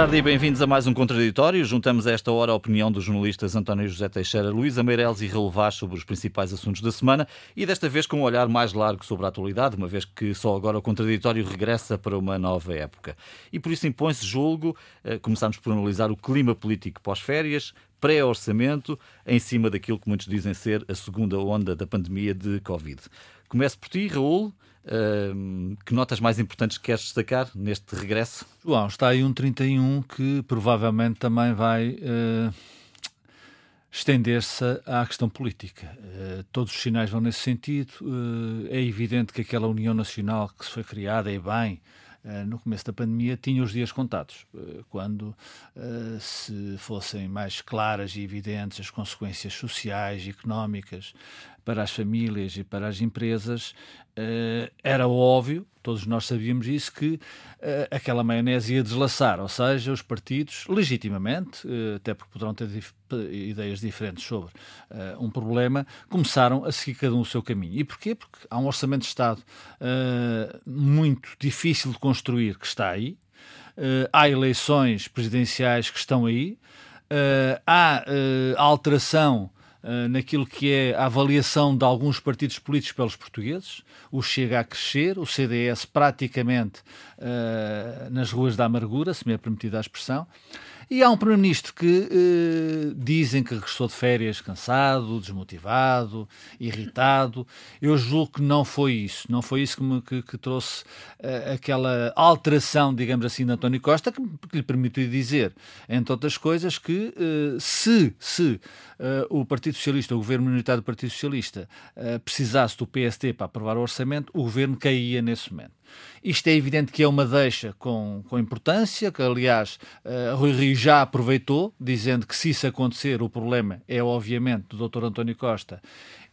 Tarde e bem-vindos a mais um Contraditório. Juntamos a esta hora a opinião dos jornalistas António José Teixeira, Luísa Meireles e Vaz sobre os principais assuntos da semana e desta vez com um olhar mais largo sobre a atualidade, uma vez que só agora o Contraditório regressa para uma nova época. E por isso impõe-se julgo, eh, começamos por analisar o clima político pós-férias, pré-orçamento, em cima daquilo que muitos dizem ser a segunda onda da pandemia de Covid. Começo por ti, Raul. Que notas mais importantes queres destacar neste regresso? João, está aí um 31 que provavelmente também vai uh, estender-se à questão política. Uh, todos os sinais vão nesse sentido. é evidente que aquela União Nacional que se foi criada, e bem, no começo da pandemia tinha os dias contados. Quando se fossem mais claras e evidentes as consequências sociais e económicas para as famílias e para as empresas, uh, era óbvio, todos nós sabíamos isso, que uh, aquela maionese ia deslaçar, ou seja, os partidos, legitimamente, uh, até porque poderão ter dif ideias diferentes sobre um problema, começaram a seguir cada um o seu caminho. E porquê? Porque há um orçamento de Estado muito difícil de construir que está aí, há eleições presidenciais que estão aí, há alteração uh, naquilo que é a avaliação de alguns partidos políticos pelos portugueses. O Chega a crescer, o CDS praticamente uh, nas ruas da amargura, se me é permitida a expressão. E há um Primeiro-Ministro que eh, dizem que regressou de férias cansado, desmotivado, irritado. Eu julgo que não foi isso. Não foi isso que, me, que, que trouxe eh, aquela alteração, digamos assim, de António Costa, que, que lhe permitiu dizer, entre outras coisas, que eh, se, se o Partido Socialista, o governo minoritário do Partido Socialista, precisasse do PST para aprovar o orçamento, o governo caía nesse momento. Isto é evidente que é uma deixa com, com importância, que aliás uh, Rui Rio já aproveitou, dizendo que se isso acontecer, o problema é obviamente do Dr. António Costa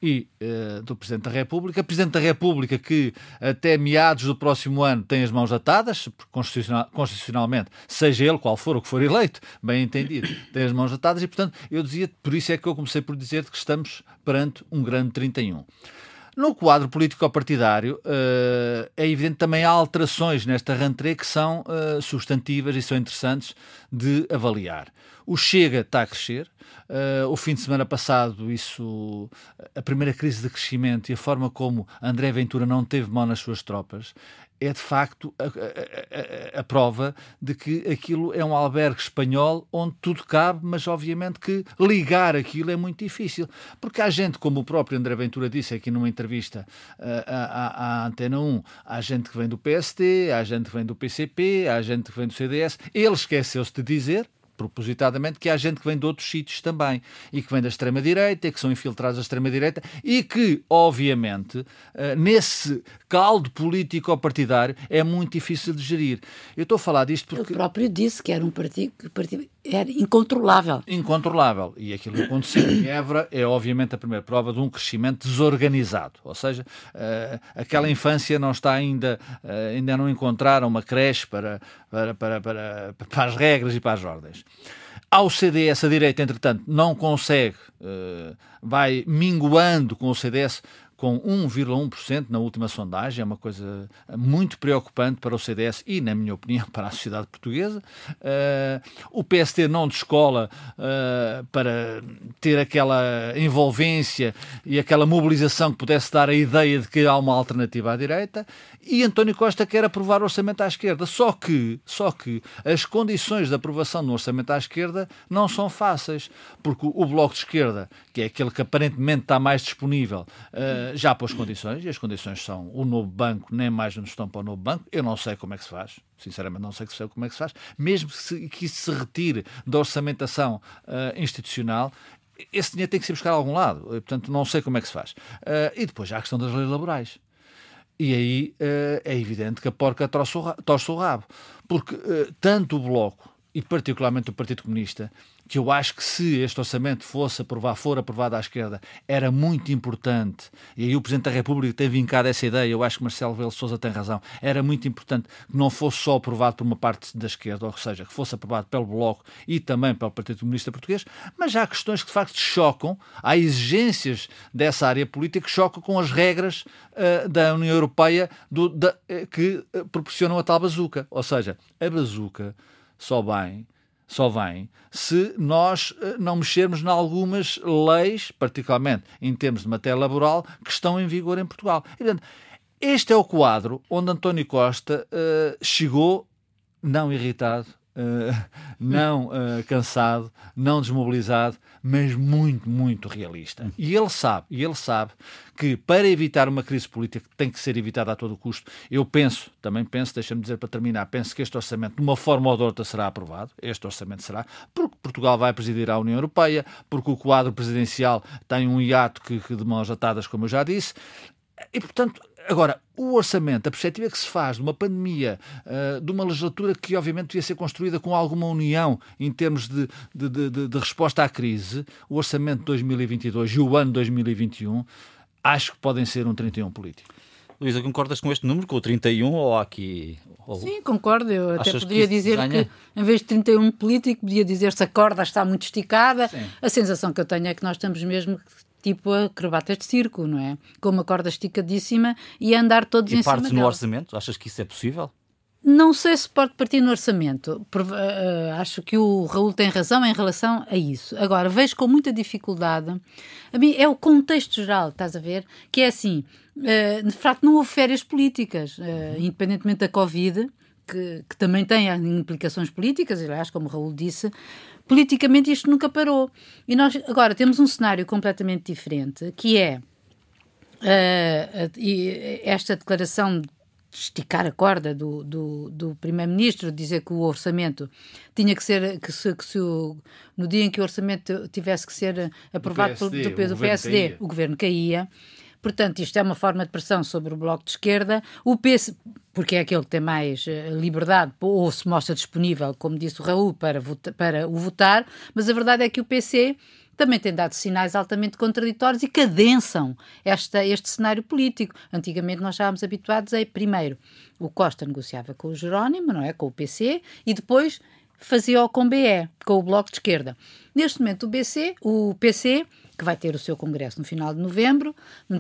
e uh, do Presidente da República. Presidente da República que até meados do próximo ano tem as mãos atadas, constitucional, constitucionalmente, seja ele qual for o que for eleito, bem entendido, tem as mãos atadas e, portanto, eu dizia, por isso é que eu comecei por dizer que estamos perante um grande 31. No quadro político-partidário, uh, é evidente também há alterações nesta rentrée que são uh, substantivas e são interessantes de avaliar. O Chega está a crescer. Uh, o fim de semana passado, isso, a primeira crise de crescimento e a forma como André Ventura não teve mão nas suas tropas é de facto a, a, a, a, prova de que aquilo é um albergue espanhol onde tudo cabe, mas obviamente que ligar aquilo é muito difícil. Porque há gente, como o próprio André Ventura disse aqui numa entrevista uh, à, à, Antena 1, há gente que vem do PST, há gente que vem do PCP, há gente que vem do CDS. Ele esqueceu-se de dizer, propositadamente, que há gente que vem de outros sítios também e que vem da extrema-direita, que são infiltrados da extrema-direita e que, obviamente, eh, nesse caldo político ou partidário é muito difícil de gerir. Eu estou a falar disto porque. Ele próprio disse que era um partido, partido era incontrolável. Incontrolável. E aquilo que aconteceu em Évora é, obviamente, a primeira prova de um crescimento desorganizado. Ou seja, uh, aquela infância não está ainda, uh, ainda não encontraram uma creche para, para, para, para, para as regras e para as ordens. Ao CDS, a direita, entretanto, não consegue, uh, vai minguando com o CDS com 1,1% na última sondagem, é uma coisa muito preocupante para o CDS e, na minha opinião, para a sociedade portuguesa. Uh, o PST não descola uh, para ter aquela envolvência e aquela mobilização que pudesse dar a ideia de que há uma alternativa à direita. E António Costa quer aprovar o orçamento à esquerda. Só que, só que as condições de aprovação do orçamento à esquerda não são fáceis, porque o Bloco de Esquerda, que é aquele que aparentemente está mais disponível, uh, já pôs condições, e as condições são o novo banco, nem mais não estão para o novo banco. Eu não sei como é que se faz, sinceramente não sei como é que se faz, mesmo que, isso se retire da orçamentação uh, institucional, esse dinheiro tem que ser buscar a algum lado, portanto não sei como é que se faz. Uh, e depois há a questão das leis laborais. E aí uh, é evidente que a porca torce o rabo, porque tanto o Bloco e particularmente o Partido Comunista que eu acho que se este orçamento fosse aprovado, for aprovado à esquerda, era muito importante, e aí o Presidente da República tem vincado essa ideia, eu acho que Marcelo Rebelo Sousa tem razão, era muito importante que não fosse só aprovado por uma parte da esquerda, ou seja, que fosse aprovado pelo Bloco e também pelo Partido Comunista Português, mas há questões que de facto chocam, há exigências dessa área política que chocam com as regras uh, da União Europeia do, da, uh, que uh, proporcionam a tal bazuca, ou seja, a bazuca só bem, só vem se nós eh, não mexermos em algumas leis, particularmente em termos de matéria laboral, que estão em vigor em Portugal. Este é o quadro onde António Costa uh, chegou, não irritado, uh, não uh, cansado, não desmobilizado, mas muito, muito realista. E ele sabe, e ele sabe que para evitar uma crise política que tem que ser evitada a todo custo, eu penso, também penso, deixa-me dizer para terminar, penso que este orçamento, de uma forma ou de outra, será aprovado. Este orçamento será, porque Portugal vai presidir a União Europeia, porque o quadro presidencial tem um hiato que, que de mãos atadas, como eu já disse, e, portanto, Agora, o orçamento, a perspectiva que se faz de uma pandemia, uh, de uma legislatura que obviamente devia ser construída com alguma união em termos de, de, de, de resposta à crise, o orçamento de 2022 e o ano 2021, acho que podem ser um 31 político. Luísa, concordas com este número, com o 31 ou aqui? Ou... Sim, concordo. Eu até podia que dizer ganha? que, em vez de 31 político, podia dizer-se a corda está muito esticada. Sim. A sensação que eu tenho é que nós estamos mesmo tipo acrobatas de circo, não é? Com uma corda esticadíssima e andar todos e em cima dela. E no orçamento? Achas que isso é possível? Não sei se pode partir no orçamento. Por, uh, acho que o Raul tem razão em relação a isso. Agora, vejo com muita dificuldade. A mim é o contexto geral, estás a ver? Que é assim: uh, de facto, não houve férias políticas, independentemente da Covid, que, que, também tem implicações políticas, aliás, como o Raul disse, politicamente isto nunca parou. E nós agora temos um cenário completamente diferente, que é uh, esta declaração de esticar a corda do, do, do primeiro-ministro, dizer que o orçamento tinha que ser, que se, que se o, no dia em que o orçamento tivesse que ser aprovado do PSD, pelo, do, do PSD, o governo caía. Portanto, isto é uma forma de pressão sobre o Bloco de Esquerda. O PS, porque é aquele que tem mais eh, liberdade ou se mostra disponível, como disse o Raul, para, votar, para o votar, mas a verdade é que o PC também tem dado sinais altamente contraditórios e cadensam esta, este cenário político. Antigamente nós estávamos habituados a, primeiro, o Costa negociava com o Jerónimo, não é? Com o PC, e depois fazia-o com o BE, com o Bloco de Esquerda. Neste momento o BC, o PC que vai ter o seu congresso no final de novembro.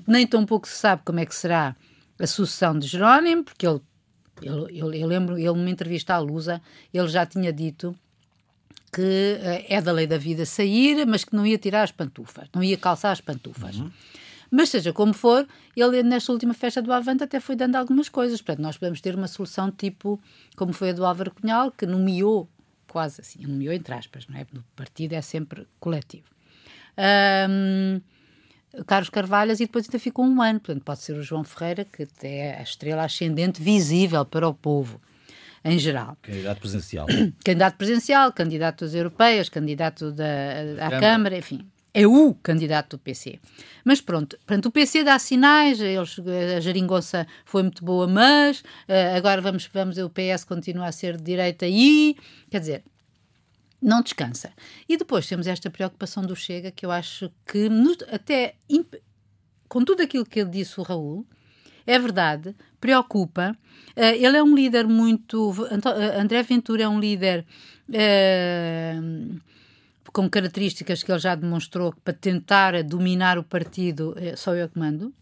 Nem tão pouco se sabe como é que será a sucessão de Jerónimo, porque ele, ele, ele eu lembro, ele numa entrevista à Lusa, ele já tinha dito que uh, é da lei da vida sair, mas que não ia tirar as pantufas, não ia calçar as pantufas. Uhum. Mas seja como for, ele nesta última festa do Avante até foi dando algumas coisas. Portanto, nós podemos ter uma solução tipo como foi a do Álvaro Cunhal, que nomeou, quase assim, nomeou entre aspas, não é? No partido é sempre coletivo um, Carlos Carvalhas e depois ainda ficou um ano. Portanto, pode ser o João Ferreira, que é a estrela ascendente visível para o povo em geral. Candidato presidencial. candidato presidencial, candidato às europeias, candidato da, à Câmara. Câmara, enfim. É o candidato do PC. Mas pronto, pronto, o PC dá sinais, eles, a geringonça foi muito boa, mas uh, agora vamos, vamos, o PS continua a ser de direita e, quer dizer, não descansa. E depois temos esta preocupação do Chega, que eu acho que, até com tudo aquilo que ele disse, o Raul, é verdade, preocupa. Uh, ele é um líder muito. Uh, André Ventura é um líder uh, com características que ele já demonstrou para tentar dominar o partido, só eu que mando.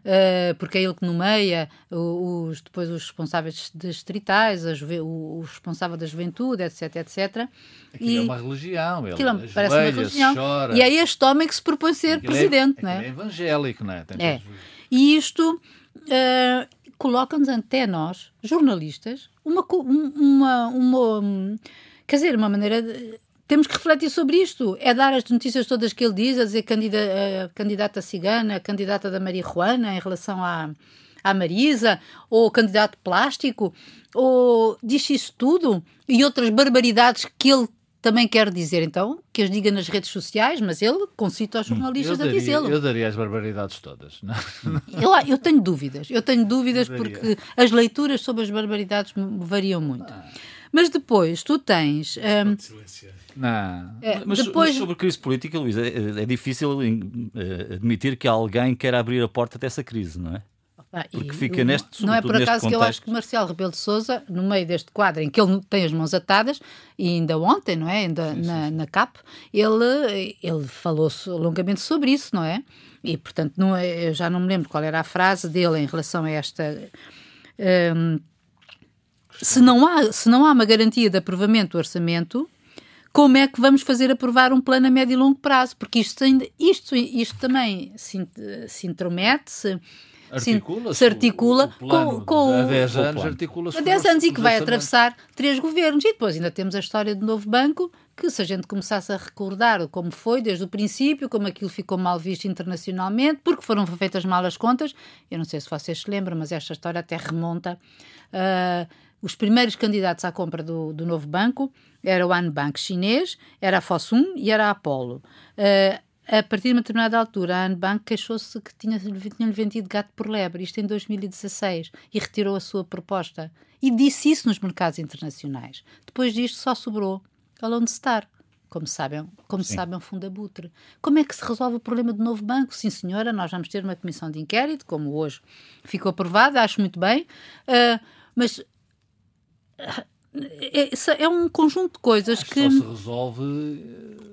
Uh, porque é ele que nomeia os, depois os responsáveis distritais, a o, o, responsável da juventude, etc, etc. Aquilo e, é uma religião, ele aquilo parece uma religião. Chora. E é este homem que se propõe ser aquilo é- presidente, é, não é? é evangélico, não é? Tem é. E isto uh, coloca-nos até nós, jornalistas, uma, uma, uma, quer dizer, uma maneira de, temos que refletir sobre isto. É dar as notícias todas que ele diz, a dizer candida, a candidata cigana, candidata da marihuana em relação à, à Marisa, ou candidato plástico, ou diz isso tudo e outras barbaridades que ele também quer dizer, então, que as diga nas redes sociais, mas ele concita aos jornalistas daria, a dizê-lo. Eu daria as barbaridades todas. Não? Eu, eu tenho dúvidas. Eu tenho dúvidas eu porque as leituras sobre as barbaridades variam muito. Ah. Mas depois tu tens. Um, não. É, mas, depois... mas, sobre crise política, Luís, é, é difícil uh, admitir que alguém quer abrir a porta dessa crise, não é? Ah, Porque fica neste Não é por acaso que eu acho que Marcial Rebelo de Souza, no meio deste quadro em que ele tem as mãos atadas, e ainda ontem, não é? Ainda sim, na, sim. na CAP, ele, ele falou longamente sobre isso, não é? E portanto, não, é, eu já não me lembro qual era a frase dele em relação a esta. Um, se não, há, se não há uma garantia de aprovamento do orçamento, como é que vamos fazer aprovar um plano a médio e longo prazo? Porque isto, ainda, isto, isto também se, se intromete, se, articula se articula o, o com, com há 10 anos, articula há 10 anos e que vai atravessar três governos. E depois ainda temos a história do novo banco, que se a gente começasse a recordar como foi desde o princípio, como aquilo ficou mal visto internacionalmente, porque foram feitas mal as contas, eu não sei se vocês se lembram, mas esta história até remonta. Uh, os primeiros candidatos à compra do, do novo banco era o Anbank chinês, era a Fosun e era a Apollo. Uh, a partir de uma determinada altura, a Anbank queixou-se que tinha, tinha vendido gato por lebre, isto em 2016, e retirou a sua proposta. E disse isso nos mercados internacionais. Depois disto só sobrou a Lone Star. Como sabem, como Sim. sabem, funda Butre. Como é que se resolve o problema do novo banco? Sim, senhora, nós vamos ter uma comissão de inquérito, como hoje ficou aprovada, acho muito bem, uh, mas é, é, um conjunto de coisas Acho que. Só se resolve eh,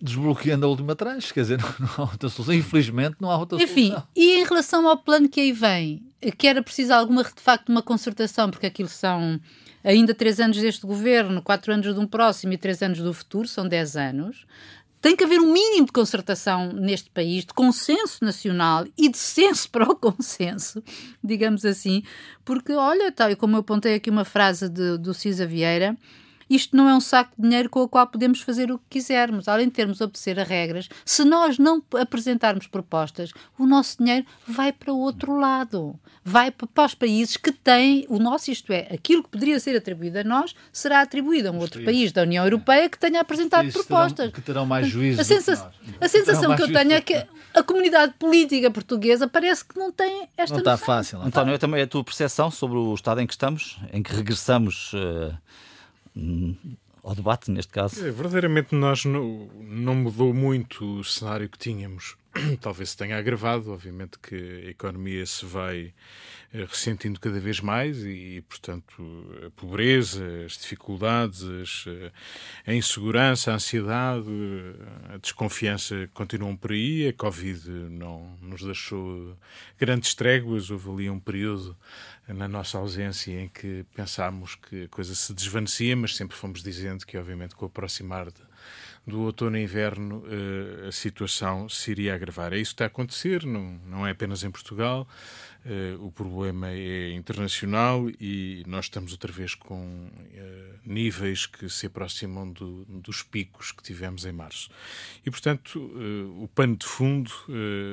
desbloqueando a última tranche, quer dizer, não há outra solução. Infelizmente, não há outra Enfim, solução. e em relação ao plano que aí vem, que era preciso alguma, de facto, uma concertação, porque aquilo são ainda três anos deste governo, quatro anos de um próximo e três anos do futuro, são dez anos. Tem que haver um mínimo de concertação neste país, de consenso nacional e de senso para o consenso, digamos assim, porque, olha, tal, como eu apontei aqui uma frase de, do Cisa Vieira, isto não é um saco de dinheiro com o qual podemos fazer o que quisermos, além de termos a obedecer a regras. Se nós não apresentarmos propostas, o nosso dinheiro vai para o outro lado. Vai para os países que têm o nosso, isto é, aquilo que poderia ser atribuído a nós, será atribuído a um outro país da União Europeia que tenha apresentado propostas. Terão, que terão mais juízo. A, sensa a sensação que eu tenho é que a comunidade política portuguesa parece que não tem esta Não está fácil. Não António, é também a tua percepção sobre o estado em que estamos, em que regressamos. Uh ao debate, neste caso. É, verdadeiramente, nós não, não mudou muito o cenário que tínhamos. Talvez se tenha agravado, obviamente que a economia se vai eh, ressentindo cada vez mais e, portanto, a pobreza, as dificuldades, eh, a insegurança, a ansiedade, a desconfiança continuam por aí. A Covid não nos deixou grandes tréguas. Houve ali um período na nossa ausência em que pensámos que a coisa se desvanecia, mas sempre fomos dizendo que, obviamente, com o aproximar de, do outono e inverno, uh, a situação se iria agravar. É isso que está a acontecer, não, não é apenas em Portugal. Uh, o problema é internacional e nós estamos outra vez com uh, níveis que se aproximam do, dos picos que tivemos em março. E, portanto, o pano de fundo,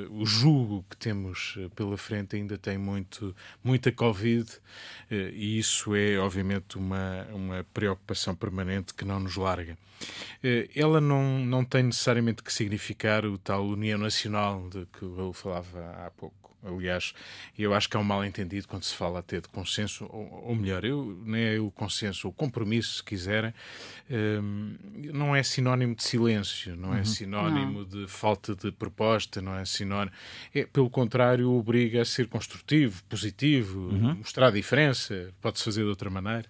o jugo que temos pela frente ainda tem muito, muita Covid e isso é, obviamente, uma, uma preocupação permanente que não nos larga. Ela não, não tem necessariamente que significar o tal União Nacional de que eu falava há pouco Aliás, eu acho que é um mal-entendido quando se fala até de consenso, ou, ou melhor, eu, nem é o consenso, o compromisso, se quiserem, um, não é sinónimo de silêncio, não é uhum. sinónimo não. de falta de proposta, não é sinónimo. É, pelo contrário, obriga a ser construtivo, positivo, uhum. mostrar a diferença, pode-se fazer de outra maneira.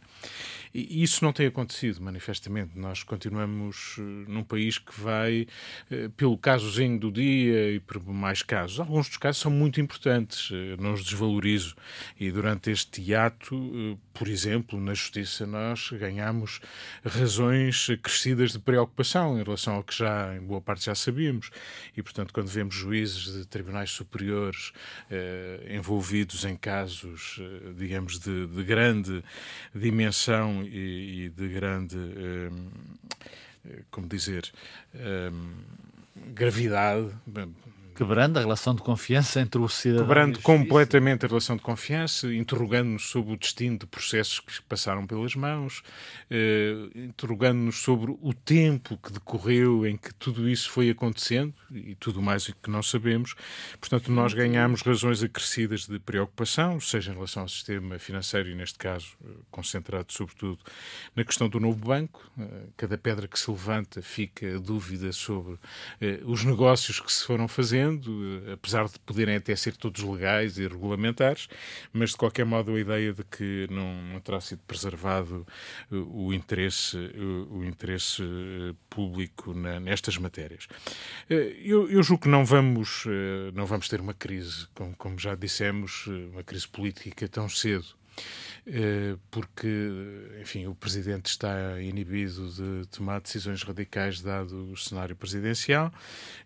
E isso não tem acontecido, manifestamente. Nós continuamos eh, num país que vai eh, pelo casozinho do dia e por mais casos. Alguns dos casos são muito importantes, eh, não os desvalorizo. E durante este hiato, por exemplo, na Justiça, nós ganhamos razões crescidas de preocupação em relação ao que já, em boa parte, já sabíamos. E, portanto, quando vemos juízes de tribunais superiores eh, envolvidos em casos, digamos, de, de grande dimensão e, e de grande, um, como dizer, um, gravidade, Quebrando a relação de confiança entre o cidadão Quebrando completamente a relação de confiança, interrogando-nos sobre o destino de processos que passaram pelas mãos, eh, interrogando-nos sobre o tempo que decorreu em que tudo isso foi acontecendo e tudo mais que não sabemos. Portanto, nós ganhamos razões acrescidas de preocupação, seja em relação ao sistema financeiro e, neste caso, eh, concentrado sobretudo na questão do novo banco. Eh, cada pedra que se levanta fica a dúvida sobre eh, os negócios que se foram fazendo eh, apesar de poderem até ser todos legais e regulamentares, mas de qualquer modo a ideia de que não, terá sido preservado eh, o interesse, o, interesse eh, público nestas matérias. Eu, eu, julgo que não vamos, não vamos ter uma crise, como, como já dissemos, uma crise política tão cedo. Porque, enfim, o Presidente está inibido de tomar decisões radicais dado o cenário presidencial.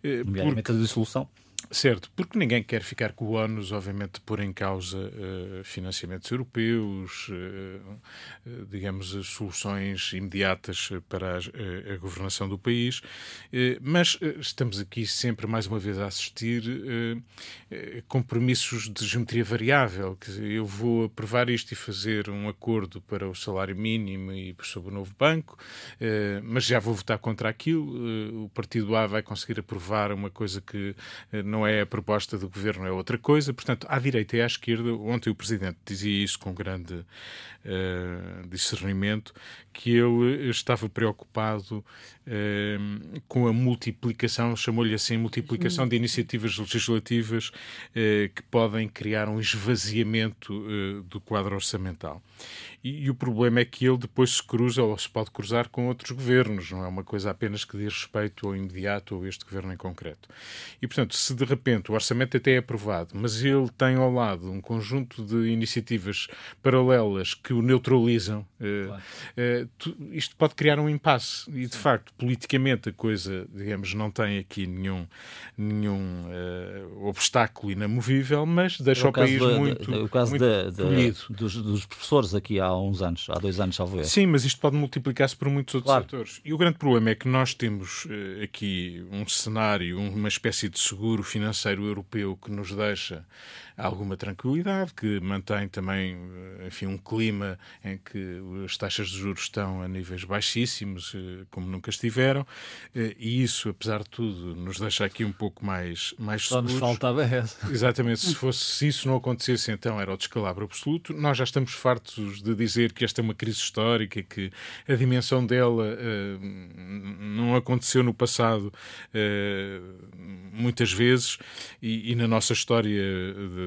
Nomeadamente a dissolução. Certo, porque ninguém quer ficar com o ónus, obviamente, pôr em causa uh, financiamentos europeus, uh, digamos, soluções imediatas para a, a governação do país, mas estamos aqui sempre, mais uma vez, a assistir compromissos de geometria variável. Dizer, eu vou aprovar isto e fazer um acordo para o salário mínimo e sobre o novo banco, mas já vou votar contra aquilo. o partido A vai conseguir aprovar uma coisa que não é a proposta do governo, é outra coisa. Portanto, à direita e à esquerda, ontem o Presidente dizia isso com grande uh, discernimento, que ele estava preocupado uh, com a multiplicação, chamou-lhe assim, multiplicação de iniciativas legislativas uh, que podem criar um esvaziamento do quadro orçamental. E, e, o problema é que ele depois se cruza ou se pode cruzar com outros governos, não é uma coisa apenas que diz respeito ao imediato ou este governo em concreto. E, portanto, se de repente o orçamento até é aprovado, mas ele tem ao lado um conjunto de iniciativas paralelas que o neutralizam, eh, claro. uh, tu, isto pode criar um impasse. E, de Sim. facto, politicamente a coisa, digamos, não tem aqui nenhum, nenhum uh, obstáculo inamovível, mas deixa é o, o país muito. o caso muito da, da, dos, dos, professores aqui há uns anos, há dois anos, salvo Sim, mas isto pode multiplicar-se por muitos outros claro. setores. E o grande problema é que nós temos uh, aqui um cenário, uma espécie de seguro financeiro europeu que nos deixa alguma tranquilidade, que mantém também, eh, enfim, um clima em que as taxas de juros estão a níveis baixíssimos, eh, como nunca estiveram, eh, e isso, apesar de tudo, nos deixa aqui um pouco mais, mais Só seguros. nos faltava essa. Exatamente, se, fosse, se isso não acontecesse, então era o descalabro absoluto. Nós já estamos fartos de dizer que esta é uma crise histórica, que a dimensão dela uh, não aconteceu no passado uh, muitas vezes, e, e na nossa história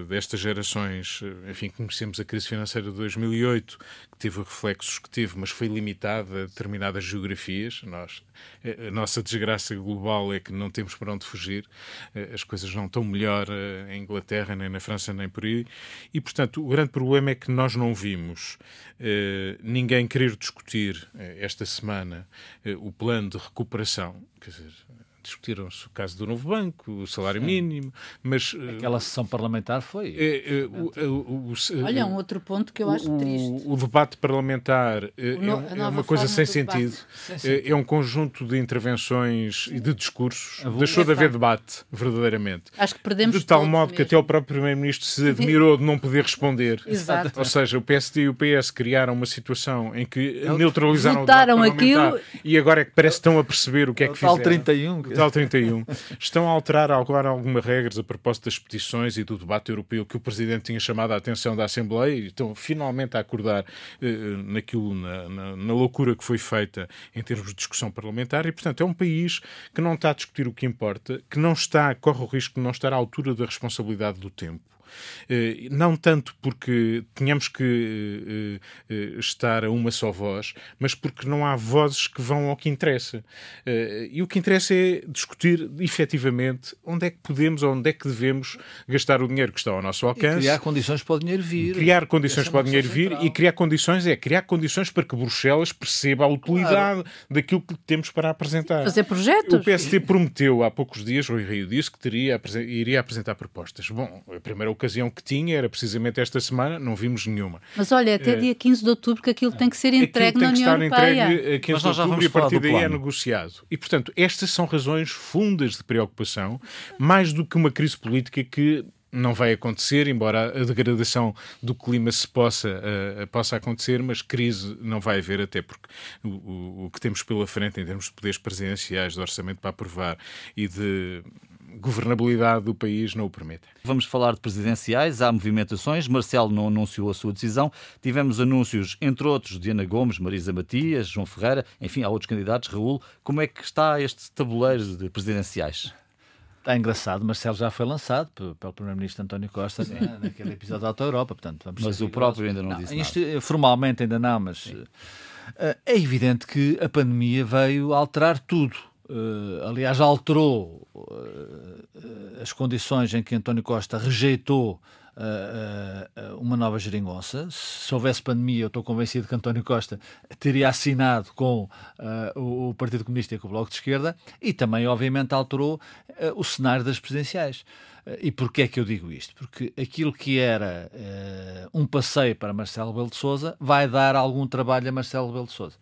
destas gerações, enfim, conhecemos a crise financeira de 2008, que teve reflexos que teve, mas foi limitada a determinadas geografias. Nós, a nossa desgraça global é que não temos para onde fugir, as coisas não estão melhor eh, em Inglaterra, nem na França, nem por aí, e, portanto, o grande problema é que nós não vimos eh, ninguém querer discutir eh, esta semana o plano de recuperação, quer dizer, discutiram-se o caso do novo banco, o salário Sim. mínimo, mas... Eh, Aquela sessão parlamentar foi... É, é, o, o, o, Olha, um outro ponto que eu acho triste. O debate parlamentar é, no, é uma coisa sem sentido. É, um conjunto de intervenções e de discursos. Deixou de haver debate, verdadeiramente. Acho que perdemos De tal modo mesmo. que até o próprio Primeiro-Ministro se admirou de não poder responder. Exato. Ou seja, o PSD e o PS criaram uma situação em que neutralizaram Votaram o debate aquilo e agora é que parece que estão a perceber o que é que fizeram. 31. Portugal 31 estão a alterar agora algumas regras a propósito das petições e do debate europeu que o Presidente tinha chamado a atenção da Assembleia e estão finalmente a acordar eh, naquilo, na, na, na, loucura que foi feita em termos de discussão parlamentar e, portanto, é um país que não está a discutir o que importa, que não está, corre o risco de não estar à altura da responsabilidade do tempo. eh, não tanto porque tenhamos que eh, eh, estar a uma só voz, mas porque não há vozes que vão ao que interessa. E o que interessa é discutir efetivamente onde é que podemos ou onde é que devemos gastar o dinheiro que está ao nosso alcance. E criar condições para o dinheiro vir. Criar condições para o dinheiro vir central. e criar condições é criar condições para que Bruxelas perceba a utilidade claro. daquilo que temos para apresentar. Fazer projetos. O PSD prometeu há poucos dias, Rui Rio disse que teria, iria apresentar propostas. Bom, a primeira ocasião que tinha era precisamente esta semana, não vimos nenhuma. Mas olha, até é, dia 15 de outubro que aquilo tem que ser entregue na União Europeia. Tem que estar entregue a 15 de outubro e a partir daí é negociado. E, portanto, estas são razões fundas de preocupação, mais do que uma crise política que não vai acontecer, embora a degradação do clima se possa, uh, possa acontecer, mas crise não vai haver, até porque o, o, o que temos pela frente em termos de poderes presidenciais, de orçamento para aprovar e de governabilidade do país não o permite. Vamos falar de presidenciais, há movimentações, Marcelo não anunciou a sua decisão, tivemos anúncios, entre outros, de Ana Gomes, Marisa Matias, João Ferreira, enfim, há outros candidatos, Raul, como é que está este tabuleiro de presidenciais? Está engraçado, Marcelo já foi lançado pelo Primeiro-Ministro António Costa né, naquele episódio da Alta Europa, portanto vamos Mas o próprio ainda não, não disse isto, nada. Formalmente ainda não, mas uh, é evidente que a pandemia veio alterar tudo Uh, aliás, alterou uh, as condições em que António Costa rejeitou uh, uma nova geringonça. Se houvesse pandemia, eu estou convencido que António Costa teria assinado com o, Partido Comunista e com o Bloco de Esquerda e também, obviamente, alterou o cenário das presidenciais. E porquê é que eu digo isto? Porque aquilo que era um passeio para Marcelo Belo de Souza vai dar algum trabalho a Marcelo Belo de Souza.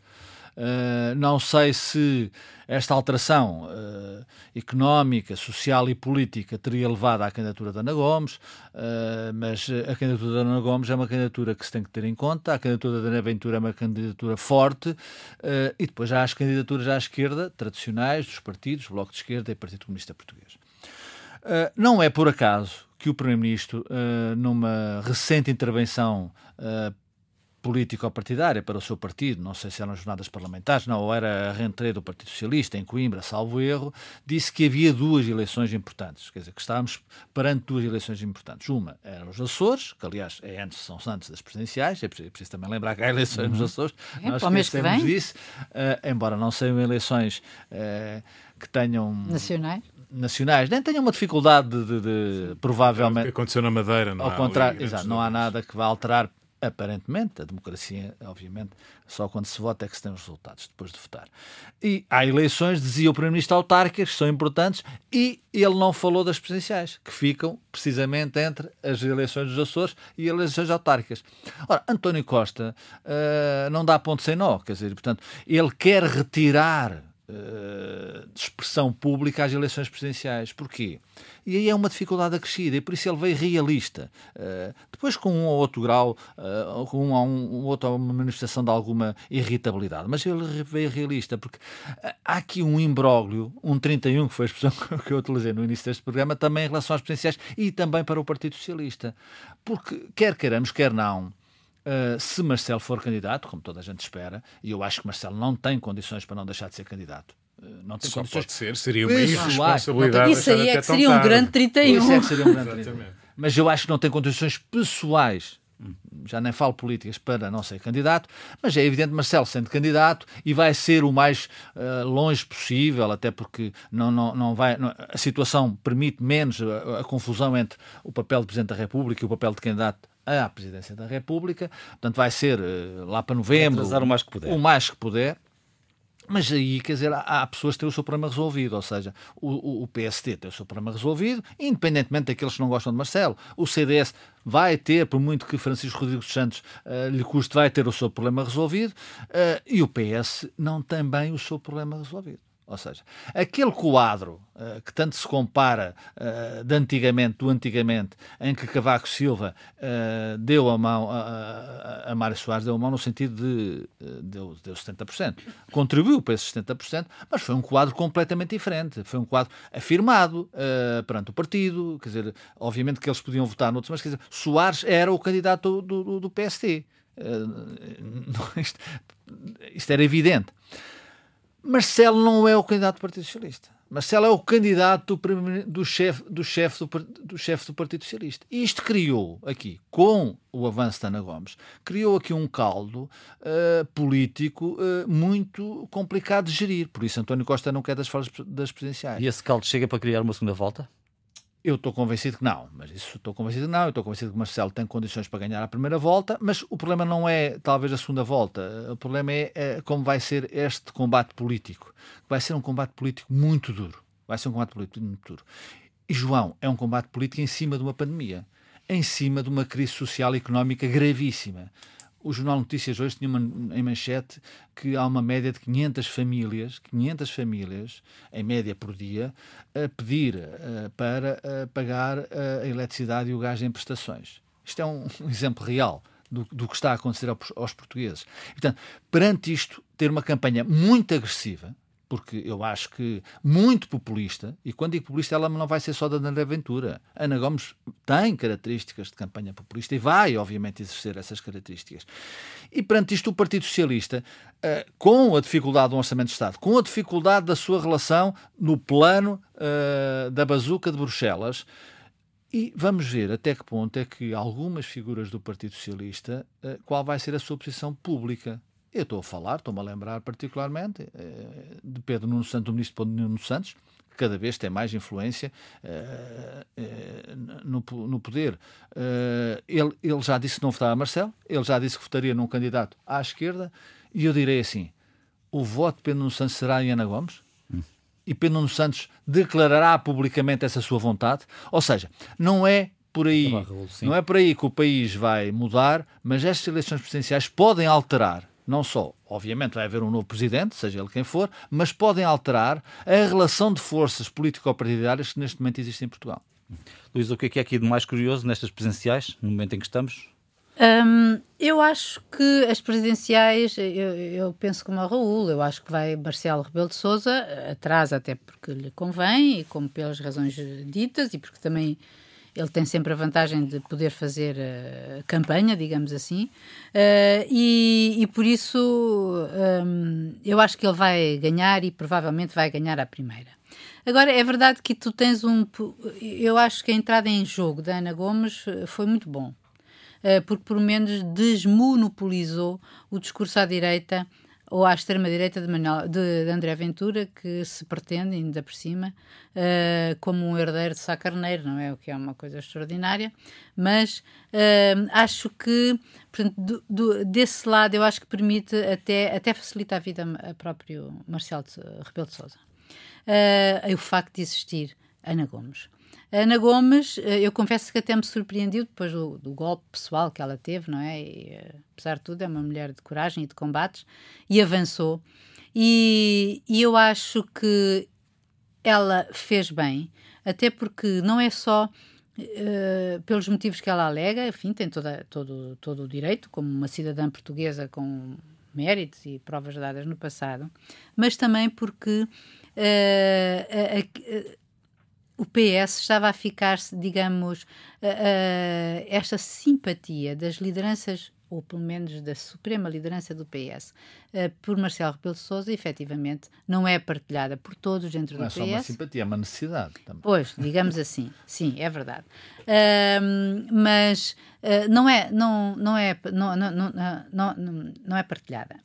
Uh, não sei se esta alteração uh, económica, social e política teria levado à candidatura da Ana Gomes, uh, mas a candidatura da Ana Gomes é uma candidatura que se tem que ter em conta, a candidatura da Ana Ventura é uma candidatura forte, e depois há as candidaturas à esquerda, tradicionais, dos partidos, Bloco de Esquerda e Partido Comunista Português. não é por acaso que o Primeiro-Ministro, numa recente intervenção político-partidária para o seu partido, não sei se eram jornadas parlamentares, não, ou era a rentrée do Partido Socialista em Coimbra, salvo erro, disse que havia duas eleições importantes, quer dizer, que estávamos perante duas eleições importantes. Uma eram os Açores, que aliás é antes, são antes das presidenciais, é preciso, é preciso também lembrar que há eleições uhum. nos Açores, é, nós esquecemos disso, uh, embora não sejam eleições uh, que tenham... Nacionais? nacionais nem tenham uma dificuldade de, de, de provavelmente. Aconteceu na Madeira, não Ao contrário, exato, não há nada que vá alterar aparentemente, a democracia, obviamente, só quando se vota é que se tem os resultados, depois de votar. E há eleições, dizia o Primeiro-Ministro, autárquicas, são importantes, e ele não falou das presidenciais, que ficam precisamente entre as eleições dos Açores e as eleições autárquicas. Ora, António Costa uh, não dá ponto sem nó, quer dizer, portanto, ele quer retirar de expressão pública às eleições presidenciais. Porquê? E aí é uma dificuldade acrescida, e por isso ele veio realista. Uh, depois, com um ou outro grau, uh, com um, um, um outro, uma manifestação de alguma irritabilidade, mas ele veio realista, porque há aqui um imbróglio, um 31, que foi a expressão que eu utilizei no início deste programa, também em relação às presidenciais e também para o Partido Socialista. Porque, quer queiramos, quer não, Uh, se Marcelo for candidato, como toda a gente espera, e eu acho que Marcelo não tem condições para não deixar de ser candidato. Uh, não tem Só condições. pode ser, seria uma irresponsabilidade. Isso aí é que seria um grande 31. Isso é que seria um grande 31. Mas eu acho que não tem condições pessoais já nem falo políticas para não ser candidato, mas é evidente Marcelo sendo candidato e vai ser o mais uh, longe possível, até porque não, não, não vai, não, a situação permite menos a, a, confusão entre o papel de Presidente da República e o papel de candidato à presidência da República. Portanto, vai ser uh, lá para novembro. o mais que puder. O mais que puder. Mas aí, quer dizer, há, pessoas que têm o seu problema resolvido, ou seja, o, o, PSD tem o seu problema resolvido, independentemente daqueles que não gostam de Marcelo. O CDS vai ter, por muito que Francisco Rodrigues Santos uh, lhe custe, vai ter o seu problema resolvido, uh, e o PS não tem bem o seu problema resolvido. Ou seja, aquele quadro uh, que tanto se compara uh, de antigamente, do antigamente, em que Cavaco Silva uh, deu a mão a, a, Mário Soares, deu a mão no sentido de deu, deu 70%, contribuiu para esses 70%, mas foi um quadro completamente diferente. Foi um quadro afirmado perante o partido, quer dizer, obviamente que eles podiam votar noutros, mas quer dizer, Soares era o candidato do, do, do PST. isto, isto era evidente. Marcelo não é o candidato do Partido Socialista. Marcelo é o candidato do, do chefe do, chef do, do, chef do Partido Socialista. E isto criou aqui, com o avanço de Ana Gomes, criou aqui um caldo uh, político uh, muito complicado de gerir. Por isso António Costa não quer das, das presidenciais. E esse caldo chega para criar uma segunda volta? Eu estou convencido que não, mas isso estou convencido que não. Eu estou convencido que Marcelo tem condições para ganhar a primeira volta, mas o problema não é talvez a segunda volta. O problema é, é como vai ser este combate político. Vai ser um combate político muito duro. Vai ser um combate político muito duro. E João, é um combate político em cima de uma pandemia, em cima de uma crise social e económica gravíssima o Jornal Notícias hoje tinha uma, em manchete que há uma média de 500 famílias, 500 famílias, em média por dia, a pedir uh, para uh, pagar uh, a eletricidade e o gás em prestações. Isto é um, um exemplo real do, do, que está a acontecer aos portugueses. portanto, perante isto, ter uma campanha muito agressiva, porque eu acho que muito populista, e quando digo populista, ela não vai ser só da André Ventura. Ana Gomes tem características de campanha populista e vai, obviamente, exercer essas características. E perante isto, o Partido Socialista, uh, com a dificuldade do Orçamento de Estado, com a dificuldade da sua relação no plano uh, da bazuca de Bruxelas, e vamos ver até que ponto é que algumas figuras do Partido Socialista, uh, qual vai ser a sua posição pública eu estou a falar, estou-me a lembrar particularmente eh, de Pedro Nuno Santos, do ministro Pedro Nuno Santos, que cada vez tem mais influência uh, uh, no, no poder, ele, ele já disse que não votava a Marcelo, ele já disse que votaria num candidato à esquerda, e eu direi assim: o voto de Pedro Nuno Santos será em Ana Gomes? Hum. E Pedro Nuno Santos declarará publicamente essa sua vontade? Ou seja, não é por aí, não é por aí que o país vai mudar, mas estas eleições presidenciais podem alterar não só, obviamente, vai haver um novo presidente, seja ele quem for, mas podem alterar a relação de forças político-partidárias que neste momento existe em Portugal. Luís, o que é que é aqui de mais curioso nestas presidenciais, no momento em que estamos? Um, eu acho que as presidenciais, eu, eu, penso como a Raul, eu acho que vai Marcelo Rebelo de Souza atrás até porque lhe convém e como pelas razões ditas e porque também ele tem sempre a vantagem de poder fazer uh, campanha, digamos assim, uh, e, e, por isso um, eu acho que ele vai ganhar e provavelmente vai ganhar a primeira. Agora, é verdade que tu tens um. Eu acho que a entrada em jogo da Ana Gomes eh, foi muito bom, porque pelo menos desmonopolizou o discurso à direita ou à extrema-direita de, de, de, André Ventura, que se pretende, ainda por cima, uh, como um herdeiro de Sá Carneiro, não é? O que é uma coisa extraordinária. Mas uh, acho que, portanto, do, do, desse lado, eu acho que permite até, até facilita a vida a próprio Marcelo Rebelo de Souza. Uh, o facto de existir Ana Gomes. Ana Gomes, eh, eu confesso que até me surpreendeu depois do, do, golpe pessoal que ela teve, não é? E, eh, apesar de tudo, é uma mulher de coragem e de combates e avançou. E, e eu acho que ela fez bem, até porque não é só uh, pelos motivos que ela alega, enfim, tem toda, todo, todo o direito, como uma cidadã portuguesa com méritos e provas dadas no passado, mas também porque uh, a, a, o PS estava a ficar-se, digamos, uh, uh, esta simpatia das lideranças, ou pelo menos da suprema liderança do PS, uh, por Marcelo Rebelo de Sousa, efetivamente, não é partilhada por todos dentro não do PS. Não é só uma simpatia, é uma necessidade também. Pois, digamos assim, sim, é verdade. mas não é, não, não, é, não, não, não, não, não é partilhada.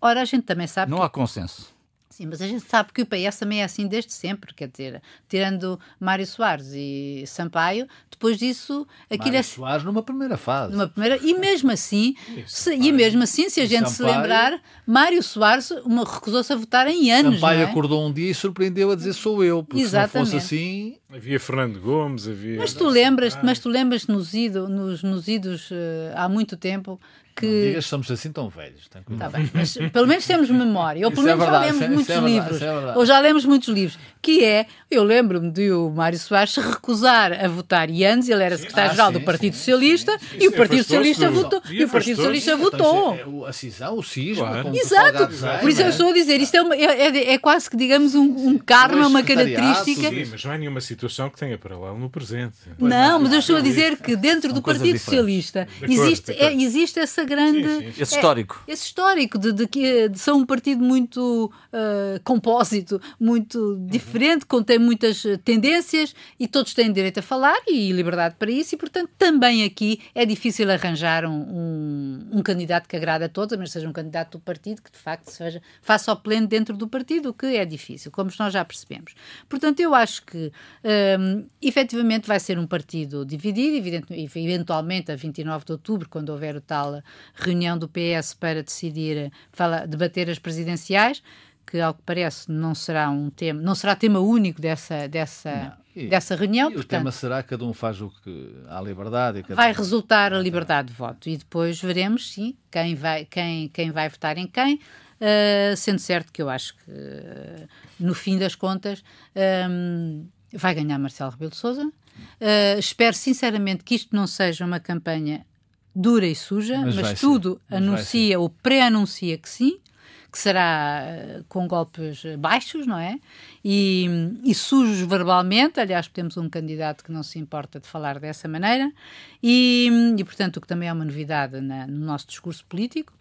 Ora, a gente também sabe. Não que... há consenso. Mas a gente sabe que o PS também é assim desde sempre, quer dizer, tirando Mário Soares e Sampaio, depois disso aquilo Mário é Soares numa primeira fase. Numa primeira, e mesmo assim, se, e mesmo assim, se a gente Sampaio, se lembrar, Mário Soares recusou-se a votar em anos. Sampaio é? acordou um dia e surpreendeu a dizer sou eu, porque Exatamente. se não fosse assim. Havia Fernando Gomes, havia. Mas tu lembras, mas tu lembras nos, ido, nos, nos idos uh, há muito tempo que. Não digas somos assim tão velhos. Tá bem, mas pelo menos temos memória. Ou pelo menos é já lemos é, muitos é livros. É ou já lemos muitos livros. Que é, eu lembro-me de o Mário Soares recusar a votar e antes ele era secretário-geral ah, do Partido sim, Socialista sim, sim. e o Partido Socialista votou. E o Partido Socialista votou. Então, a cisão, o cisma. Claro. Exato. Por isso eu estou a dizer, isto é, uma, é, é, quase que, digamos, um, um karma, uma característica. Sim, mas não é nenhuma situação que tenha paralelo no presente. Não, mas eu estou a dizer que dentro do Partido Socialista existe, existe essa grande. Esse histórico. esse histórico de, de que de, são um partido muito uh, compósito, muito diferente diferente, contém muitas eh, tendências e todos têm direito a falar e liberdade para isso, e portanto também aqui é difícil arranjar um, um, um candidato que agrada a todos, mas seja um candidato do partido que de facto seja, faça o pleno dentro do partido, o que é difícil, como nós já percebemos. Portanto, eu acho que um, efetivamente vai ser um partido dividido, eventualmente a 29 de outubro, quando houver o tal reunião do PS para decidir, fala, debater as presidenciais que ao que parece não será um tema, não será tema único dessa dessa e, dessa reunião. E portanto, o tema será cada um faz o que há liberdade. vai resultar a liberdade de voto e depois veremos sim quem vai quem quem vai votar em quem. Uh, sendo certo que eu acho que uh, no fim das contas um, vai ganhar Marcelo Rebelo de Sousa. Uh, espero sinceramente que isto não seja uma campanha dura e suja, mas, mas tudo mas anuncia ou pré-anuncia que sim que será eh, com golpes baixos, não é? E, e, sujos verbalmente. Aliás, temos um candidato que não se importa de falar dessa maneira, e, e portanto, o que também é uma novidade na, no nosso discurso político.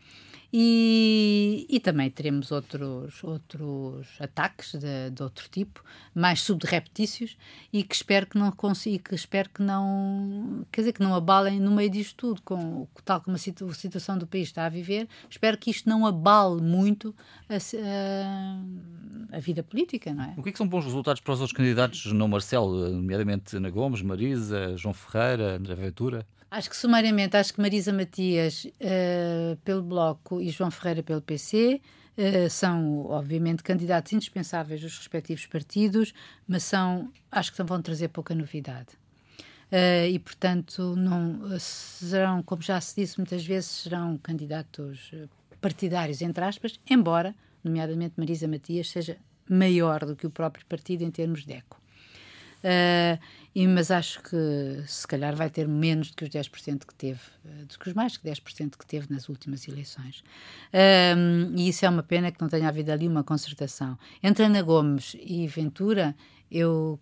E, e também teremos outros, outros ataques de, de outro tipo, mais subreptícios, e que espero que não consiga, que espero que não, quer dizer, que não abalem no meio disto tudo, com, tal como a situação do país está a viver, espero que isto não abale muito a, a, a vida política, não é? O que, é que são bons resultados para os outros candidatos, não Marcelo, nomeadamente Ana Gomes, Marisa, João Ferreira, André Ventura? Acho que sumariamente, acho que Marisa Matias uh, pelo Bloco e João Ferreira pelo PC uh, eh, são, obviamente, candidatos indispensáveis dos respectivos partidos, mas são, acho que vão trazer pouca novidade. Uh, e, portanto, não serão, como já se disse muitas vezes, serão candidatos partidários, entre aspas, embora, nomeadamente Marisa Matias, seja maior do que o próprio partido em termos de eco. Uh, e, mas acho que se calhar vai ter menos do que os 10% que teve, uh, do que os mais que 10% que teve nas últimas eleições. Uh, e isso é uma pena que não tenha havido ali uma concertação. Entre Ana Gomes e Ventura, eu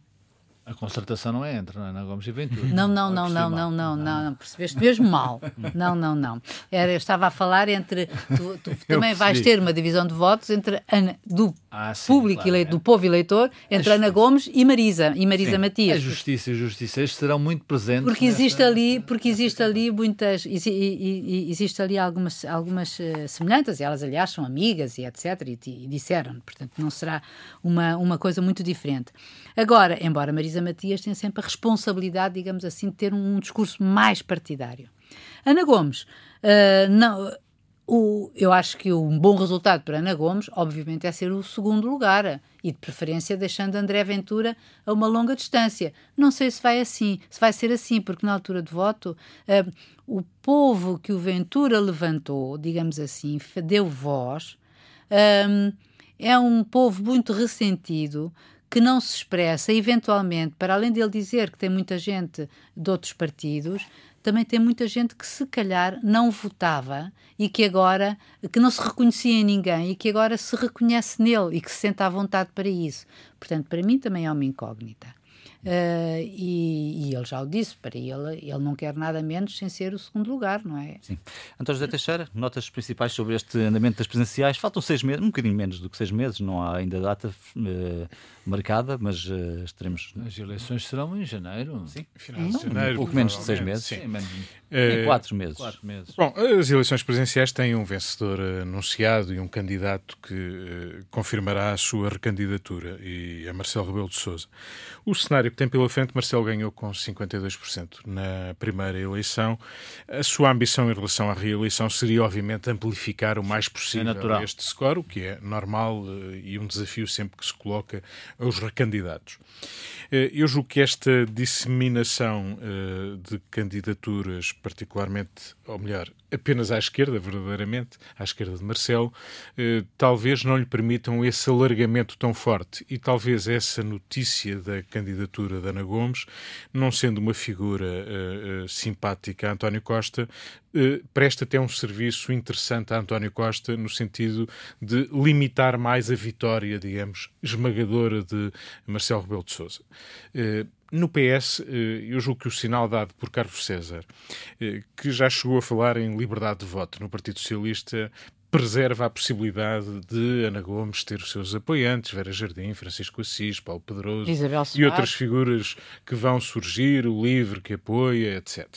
a concertação não é entre Ana Gomes e Ventura. Não, não, não, não, não, não, não, não, percebeste mesmo mal. Não, não, não. Era, eu estava a falar entre. Tu, tu também vais ter uma divisão de votos entre Ana, do ah, sim, público claro, eleito, é. do povo eleitor, entre Ana Gomes e Marisa, e Marisa sim. Matias. A justiça e justiça estes serão muito presentes. Porque existe ali, porque existe ali muitas. Existe ali algumas, algumas eh, semelhanças, e elas, aliás, são amigas e etc. E, e disseram, portanto, não será uma, uma coisa muito diferente. Agora, embora Marisa Matias tenha sempre a responsabilidade, digamos assim, de ter um, um discurso mais partidário. Ana Gomes, uh, não, o, eu acho que um bom resultado para Ana Gomes, obviamente, é ser o segundo lugar e de preferência deixando André Ventura a uma longa distância. Não sei se vai assim, se vai ser assim, porque na altura de voto uh, o povo que o Ventura levantou, digamos assim, deu voz, um, é um povo muito ressentido que não se expressa, eventualmente, para além dele dizer que tem muita gente de outros partidos, também tem muita gente que se calhar não votava e que agora, que não se reconhecia em ninguém e que agora se reconhece nele e que se sente à vontade para isso. Portanto, para mim também é uma incógnita. Uh, e, e, ele já o disse, para ele, ele não quer nada menos sem ser o segundo lugar, não é? Sim. António José Teixeira, notas principais sobre este andamento das presenciais. Faltam seis meses, um bocadinho menos do que seis meses, não há ainda data uh, marcada, mas uh, estaremos. As eleições serão em janeiro. Sim, final de janeiro. Um pouco menos de seis meses. Sim, menos, em quatro meses. quatro meses. Bom, as eleições presidenciais têm um vencedor anunciado e um candidato que confirmará a sua recandidatura, e é Marcelo Rebelo de Souza. O cenário tem pela frente, Marcelo ganhou com 52% na primeira eleição. A sua ambição em relação à reeleição seria, obviamente, amplificar o mais possível é este score, o que é normal e um desafio sempre que se coloca aos recandidatos. Eh, eu julgo que esta disseminação eh, de candidaturas, particularmente, ou melhor, apenas à esquerda, verdadeiramente, à esquerda de Marcelo, eh, talvez não lhe permitam esse alargamento tão forte. E talvez essa notícia da candidatura de Ana Gomes, não sendo uma figura uh, uh, simpática a António Costa, presta até um serviço interessante a António Costa, no sentido de limitar mais a vitória, digamos, esmagadora de Marcelo Rebelo de Sousa no PS, eh, eu julgo que o sinal dado por Carlos César, eh, que já chegou a falar em liberdade de voto no Partido Socialista, preserva a possibilidade de Ana Gomes ter os seus apoiantes, Vera Jardim, Francisco Assis, Paulo Pedroso e outras figuras que vão surgir, o LIVRE que apoia, etc.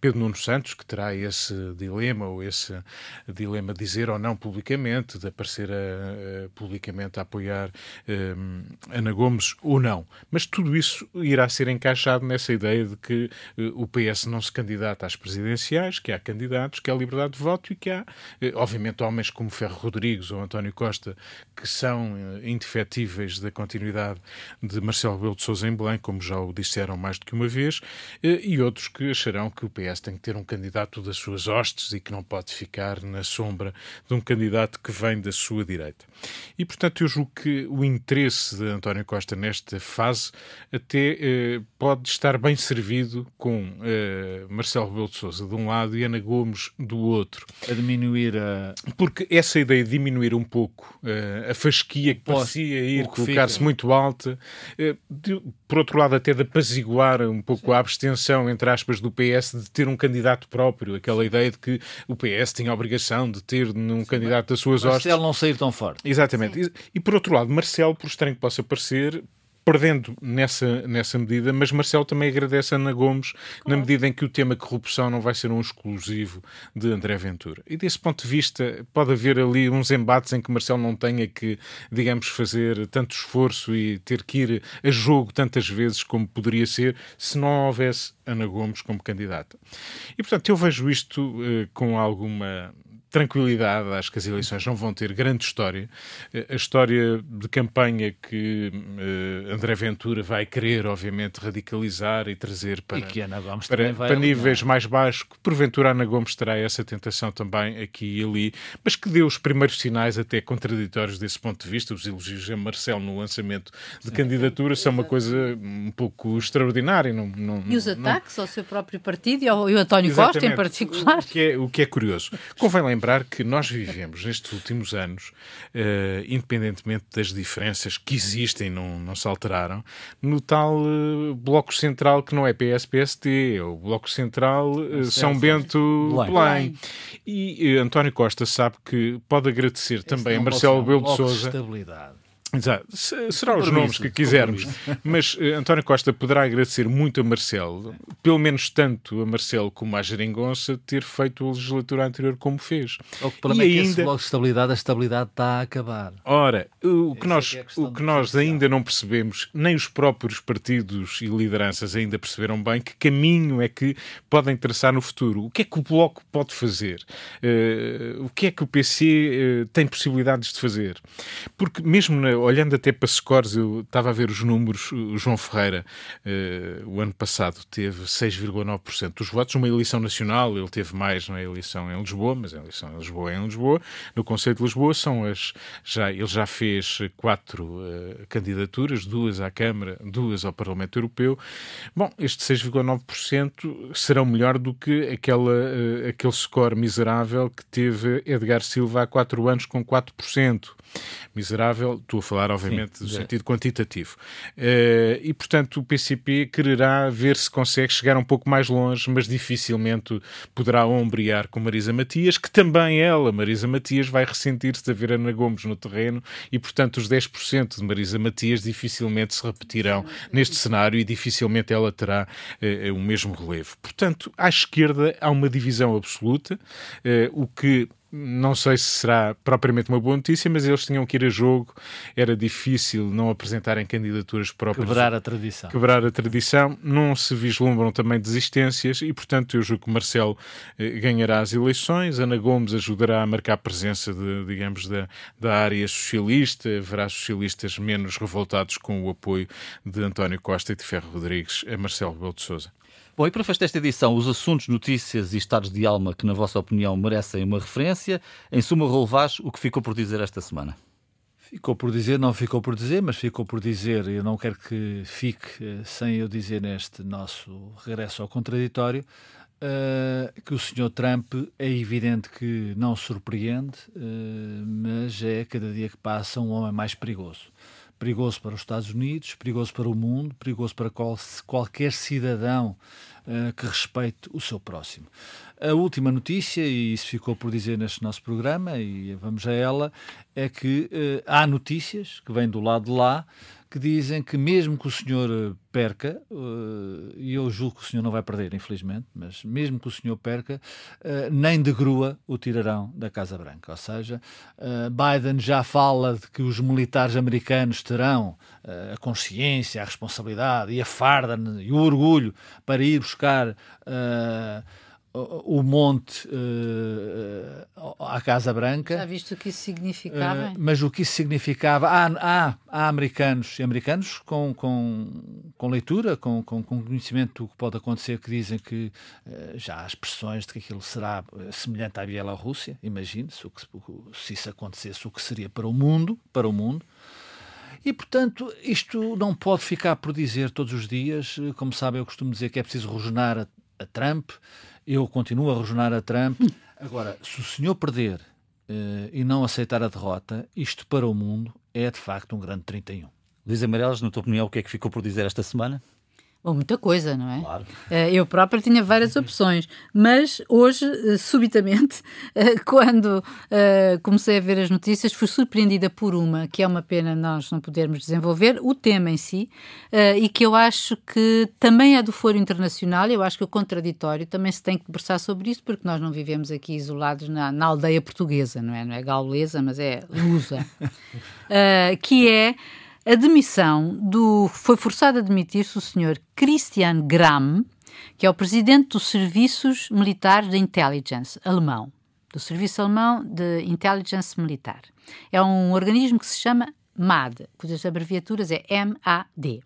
Pedro Nuno Santos, que terá esse dilema, ou esse dilema de dizer ou não publicamente, de aparecer a, a, publicamente a apoiar um, Ana Gomes ou não. Mas tudo isso irá ser encaixado nessa ideia de que uh, o PS não se candidata às presidenciais, que há candidatos, que há liberdade de voto e que há, uh, obviamente, homens como Ferro Rodrigues ou António Costa, que são uh, indefetíveis da continuidade de Marcelo Rebelo de Sousa em Belém, como já o disseram mais do que uma vez, uh, e outros que acharão que o PS tem que ter um candidato das suas hostes e que não pode ficar na sombra de um candidato que vem da sua direita. E, portanto, eu julgo que o interesse de António Costa nesta fase até uh, pode estar bem servido com Marcelo Rebelo de Sousa de um lado e Ana Gomes do outro. A diminuir a porque essa ideia de diminuir um pouco uh, a fasquia que parecia ir colocar-se muito alta, uh, de, por outro lado, até de apaziguar um pouco Sim. a abstenção, entre aspas, do PS de ter um candidato próprio, aquela ideia de que o PS tinha a obrigação de ter um Sim, candidato das suas hostes. Marcelo não sair tão forte. Exatamente. E, e, por outro lado, Marcelo, por estranho que possa parecer, perdendo nessa, nessa medida, mas Marcelo também agradece a Ana Gomes claro. na medida em que o tema corrupção não vai ser um exclusivo de André Ventura. E desse ponto de vista, pode haver ali uns embates em que Marcelo não tenha que, digamos, fazer tanto esforço e ter que ir a jogo tantas vezes como poderia ser se não houvesse Ana Gomes como candidata. E, portanto, eu vejo isto uh, com alguma tranquilidade. Acho que as eleições não vão ter grande história. A história de campanha que uh, André Ventura vai querer, obviamente, radicalizar e trazer para, e para, para níveis mais baixos, que porventura Ana Gomes terá essa tentação também aqui e ali, mas que deu os primeiros sinais até contraditórios desse ponto de vista. Os elogios a Marcelo no lançamento de Sim. candidatura são uma coisa um pouco extraordinária. Não, não, e os ataques não... ao seu próprio partido e ao, e ao António Exatamente. Costa em particular. O que, é, o que é curioso. Convém lembrar lembrar que nós vivemos nestes últimos anos, uh, independentemente das diferenças que existem, não, não se alteraram, no tal uh, Bloco Central que não é PS-PST, é o Bloco Central uh, São Bento Belém. E António Costa sabe que pode agradecer Esse também a Marcelo Belo de Souza. Estabilidade Exato. Será os nomes que quisermos. Mas uh, António Costa poderá agradecer muito a Marcelo, pelo menos tanto a Marcelo como a Geringonça, ter feito a legislatura anterior como fez. O problema e é que ainda... de estabilidade, a estabilidade está a acabar. Ora, o que nós, é o que nós ainda não percebemos, nem os próprios partidos e lideranças ainda perceberam bem, que caminho é que podem traçar no futuro. O que é que o Bloco pode fazer? Uh, o que é que o PC uh, eh, tem possibilidades de fazer? Porque mesmo na olhando até para scores, eu estava a ver os números. O João Ferreira, uh, o ano passado, teve 6,9% dos votos. Numa eleição nacional, ele teve mais na eleição em Lisboa, mas a eleição em Lisboa é em Lisboa. No Conselho de Lisboa, são as. Já, ele já fez quatro uh, candidaturas, duas à Câmara, duas ao Parlamento Europeu. Bom, este 6,9% serão melhor do que aquela, uh, aquele score miserável que teve Edgar Silva há quatro anos com 4%. Miserável, estou a falar, obviamente, Sim, do é. sentido quantitativo. Uh, e, portanto, o PCP quererá ver se consegue chegar um pouco mais longe, mas dificilmente poderá ombrear com Marisa Matias, que também ela, Marisa Matias, vai ressentir-se de haver Ana Gomes no terreno e, portanto, os 10% de Marisa Matias dificilmente se repetirão neste cenário e dificilmente ela terá uh, o mesmo relevo. Portanto, à esquerda há uma divisão absoluta, uh, o que não sei se será propriamente uma boa notícia, mas eles tinham que ir a jogo, era difícil não apresentarem candidaturas próprias. Quebrar a tradição. Quebrar a tradição, não se vislumbram também desistências e, portanto, eu julgo que Marcelo eh, ganhará as eleições, Ana Gomes ajudará a marcar a presença, de, digamos, da, da área socialista, haverá socialistas menos revoltados com o apoio de António Costa e de Ferro Rodrigues a Marcelo Rebelo de Sousa. Bom, e para fechar esta edição, os assuntos, notícias e estados de alma que, na vossa opinião, merecem uma referência. Em suma, Rolvás, o que ficou por dizer esta semana? Ficou por dizer, não ficou por dizer, mas ficou por dizer, eu não quero que fique eh, sem eu dizer neste nosso regresso ao contraditório, uh, que o Sr. Trump é evidente que não surpreende, uh, mas é cada dia que passa um homem mais perigoso perigoso para os Estados Unidos, perigoso para o mundo, perigoso para qual, qualquer cidadão uh, que respeite o seu próximo. A última notícia, e isso ficou por dizer neste nosso programa, e vamos a ela, é que uh, há notícias que vêm do lado de lá que dizem que mesmo que o senhor eh, perca, uh, e eu julgo que o senhor não vai perder, infelizmente, mas mesmo que o senhor perca, uh, nem de grua o tirarão da Casa Branca. Ou seja, Biden já fala de que os militares americanos terão a consciência, a responsabilidade e a farda e o orgulho para ir buscar o monte uh, à Casa Branca. Já viste o que isso significava? Uh, mas o que isso significava. Há, há, há americanos e americanos com, com, com leitura, com, com, com, conhecimento do que pode acontecer, que dizem que uh, já há expressões de que aquilo será semelhante à Bielorrússia. Imagine-se se isso acontecesse, o que seria para o mundo, para o mundo. E, portanto, isto não pode ficar por dizer todos os dias. Como sabem, eu costumo dizer que é preciso rosnar a, a Trump, eu continuo a rejonar a Trump. Agora, se o senhor perder, e não aceitar a derrota, isto para o mundo é de facto um grande 31. Luís Amarelos, na tua opinião, o que é que ficou por dizer esta semana? Bom, muita coisa, não é? Claro. Eh, eu própria tinha várias opções, mas hoje, eh, subitamente, eh, quando comecei a ver as notícias, fui surpreendida por uma, que é uma pena nós não podermos desenvolver, o tema em si, e que eu acho que também é do foro internacional, eu acho que o contraditório também se tem que debruçar sobre isso, porque nós não vivemos aqui isolados na, na aldeia portuguesa, não é? Não é gaulesa, mas é lusa, que é a demissão do. Foi forçado a demitir-se o senhor Christian Gram, que é o presidente dos Serviços Militares de Intelligence alemão, do Serviço Alemão de Intelligence Militar. É um organismo que se chama MAD, cujas abreviaturas é MAD.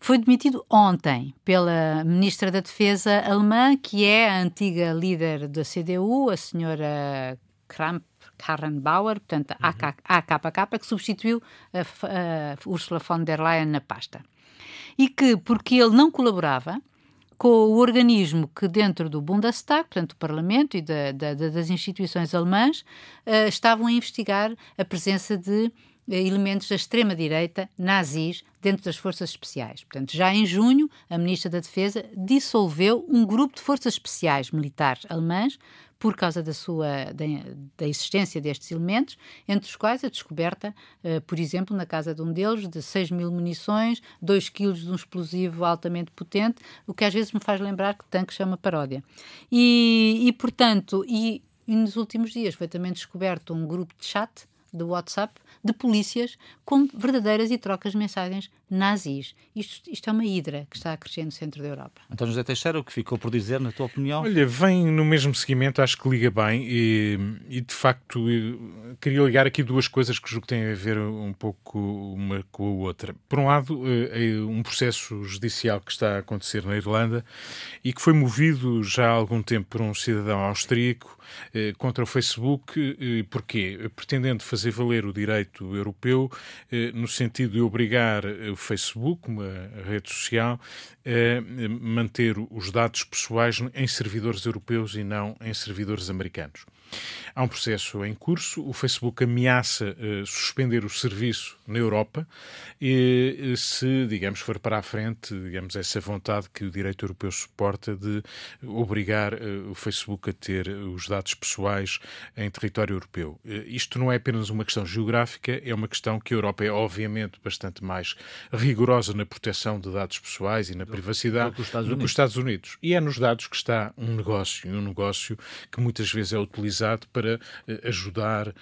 Foi demitido ontem pela Ministra da Defesa alemã, que é a antiga líder da CDU, a senhora Kramp, Karen Bauer, portanto, a AKK, que substituiu a, a Ursula von der Leyen na pasta. E que, porque ele não colaborava com o organismo que dentro do Bundestag, portanto, do Parlamento e da, da, das instituições alemãs, uh, estavam a investigar a presença de elementos da extrema-direita nazis dentro das forças especiais. Portanto, já em junho, a Ministra da Defesa dissolveu um grupo de forças especiais militares alemãs por causa da sua da, da, existência destes elementos, entre os quais a descoberta, uh, por exemplo, na casa de um deles, de 6 mil munições, 2 quilos de um explosivo altamente potente, o que às vezes me faz lembrar que tanques é uma paródia. E, e portanto, e, e nos últimos dias foi também descoberto um grupo de chat do WhatsApp de polícias com verdadeiras e trocas de mensagens nazis. Isto, isto é uma hidra que está a crescer no centro da Europa. António José Teixeira, o que ficou por dizer, na tua opinião? Olha, vem no mesmo seguimento, acho que liga bem e, e de facto queria ligar aqui duas coisas que julgo que têm a ver um pouco uma com a outra. Por um lado, é um processo judicial que está a acontecer na Irlanda e que foi movido já há algum tempo por um cidadão austríaco eh, contra o Facebook. Eh, porquê? Pretendendo fazer valer o direito europeu eh, no sentido de obrigar o Facebook, uma rede social, a manter os dados pessoais em servidores europeus e não em servidores americanos. Há um processo em curso. O Facebook ameaça suspender o serviço na Europa e, se, digamos, for para a frente, digamos, essa vontade que o direito europeu suporta de obrigar uh, o Facebook a ter os dados pessoais em território europeu. Uh, isto não é apenas uma questão geográfica, é uma questão que a Europa é, obviamente, bastante mais rigorosa na proteção de dados pessoais e na do, privacidade do, que os Estados Unidos. E é nos dados que está um negócio, um negócio que muitas vezes é utilizado para ajudar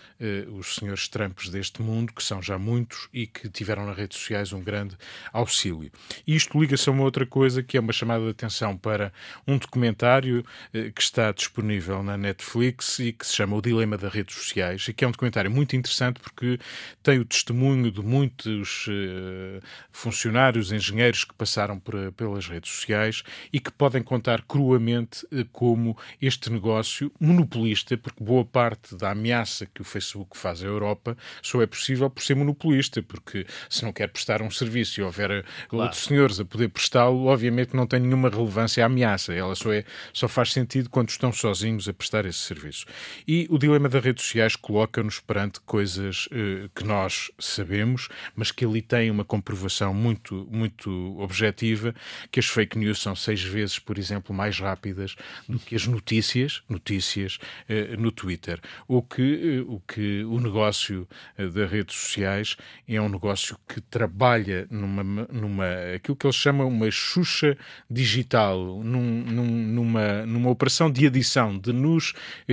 os senhores Trumps deste mundo, que são já muitos e que tiveram nas redes sociais um grande auxílio. Isto liga-se a uma outra coisa que é uma chamada de atenção para um documentário eh, que está disponível na Netflix e que se chama O Dilema das Redes Sociais e que é um documentário muito interessante porque tem o testemunho de muitos uh, funcionários, engenheiros que passaram por, pelas redes sociais e que podem contar cruamente uh, como este negócio monopolista, porque boa parte da ameaça que o Facebook faz à Europa só é possível por ser monopolista, porque se não quer prestar um serviço e houver eh, claro. outros senhores a poder prestá-lo, obviamente não tem nenhuma relevância à ameaça. Ela só, é, só faz sentido quando estão sozinhos a prestar esse serviço. E o dilema das redes sociais coloca-nos perante coisas uh, que nós sabemos, mas que ali tem uma comprovação muito, muito objetiva, que as fake news são seis vezes, por exemplo, mais rápidas do que as notícias, notícias uh, no Twitter. O que, uh, o que o negócio das redes sociais é um negócio que trabalha numa, numa aquilo que eles chamam uma xuxa digital, num, num, numa, numa operação de adição, de nos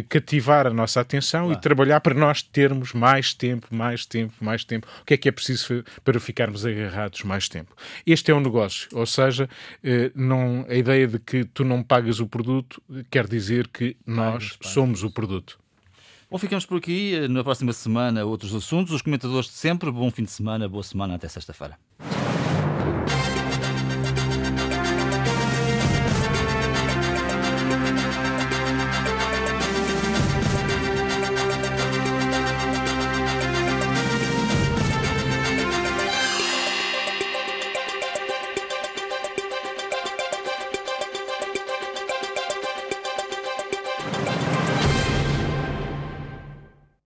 cativar a nossa atenção e trabalhar para nós termos mais tempo, mais tempo, mais tempo. O que é que é preciso para ficarmos agarrados mais tempo? Este é um negócio, ou seja, eh, não, a ideia de que tu não pagas o produto quer dizer que nós somos o produto. Bom, ficamos por aqui. Na próxima semana, outros assuntos. Os comentadores de sempre. Bom fim de semana, boa semana. Até sexta-feira.